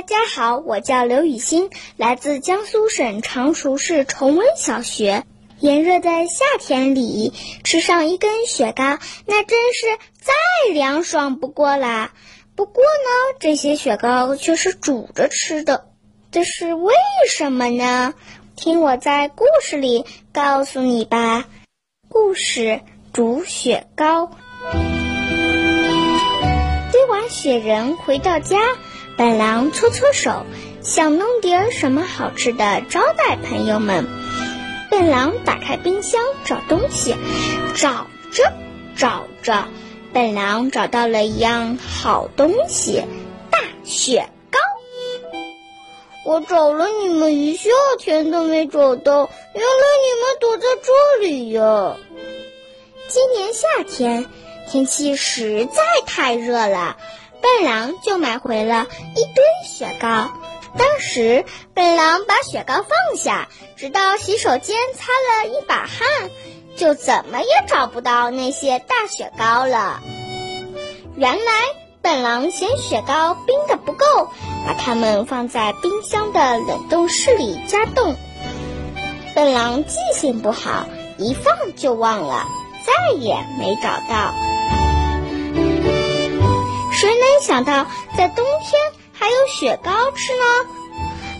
大家好，我叫刘雨欣，来自江苏省常熟市崇文小学。炎热的夏天里，吃上一根雪糕，那真是再凉爽不过啦。不过呢，这些雪糕却是煮着吃的，这是为什么呢？听我在故事里告诉你吧。故事煮雪糕。堆完雪人回到家，笨狼搓搓手，想弄点什么好吃的招待朋友们。笨狼打开冰箱找东西，找着找着，笨狼找到了一样好东西——大雪糕。我找了你们一夏天都没找到，原来你们躲在这里呀！今年夏天天气实在太热了，笨狼就买回了一堆雪糕。当时笨狼把雪糕放下，直到洗手间擦了一把汗，就怎么也找不到那些大雪糕了。原来笨狼嫌雪糕冰的不够，把它们放在冰箱的冷冻室里加冻。笨狼记性不好，一放就忘了，再也没找到。谁能想到，在冬天？还有雪糕吃呢！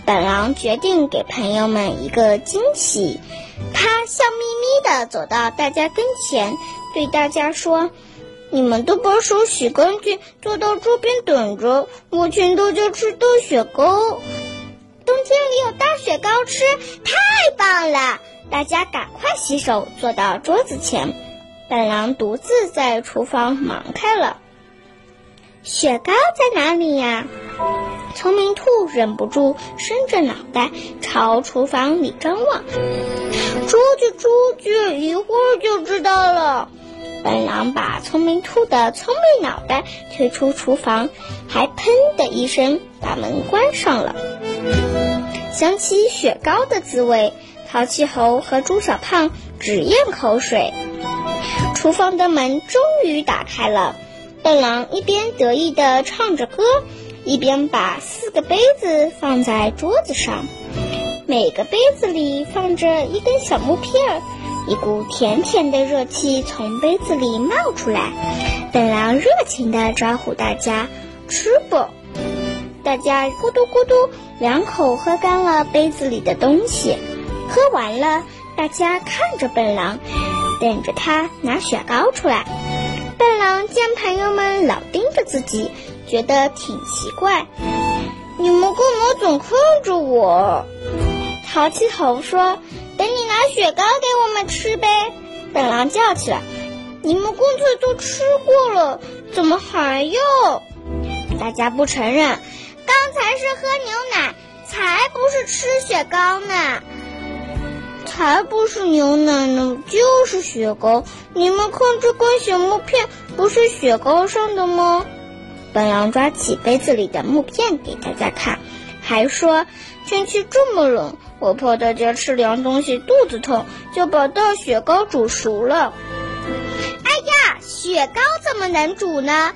本狼决定给朋友们一个惊喜。他笑眯眯地走到大家跟前，对大家说：“你们都把手洗干净，坐到桌边等着，我请大家吃大雪糕。冬天里有大雪糕吃，太棒了！大家赶快洗手，坐到桌子前。本狼独自在厨房忙开了。雪糕在哪里呀？”聪明兔忍不住伸着脑袋朝厨房里张望，出去出去，一会儿就知道了。笨狼把聪明兔的聪明脑袋推出厨房，还砰的一声把门关上了。想起雪糕的滋味，淘气猴和猪小胖直咽口水。厨房的门终于打开了，笨狼一边得意地唱着歌。一边把四个杯子放在桌子上，每个杯子里放着一根小木片儿，一股甜甜的热气从杯子里冒出来。笨狼热情地招呼大家吃吧。大家咕嘟咕嘟两口喝干了杯子里的东西，喝完了，大家看着笨狼，等着他拿雪糕出来。笨狼见朋友们老盯着自己。觉得挺奇怪，你们干嘛总看着我？淘气猴说：“等你拿雪糕给我们吃呗。”笨狼叫起来：“你们刚才都吃过了，怎么还要？”大家不承认，刚才是喝牛奶，才不是吃雪糕呢。才不是牛奶呢，就是雪糕。你们看这根小木片，不是雪糕上的吗？笨狼抓起杯子里的木片给大家看，还说：“天气这么冷，我怕大家吃凉东西肚子痛，就把大雪糕煮熟了。”哎呀，雪糕怎么能煮呢？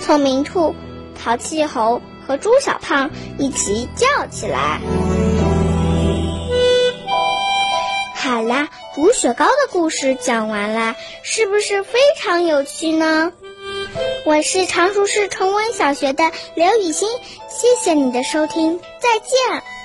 聪明兔、淘气猴和猪小胖一起叫起来。啦，煮雪糕的故事讲完了，是不是非常有趣呢？我是常熟市崇文小学的刘雨欣，谢谢你的收听，再见。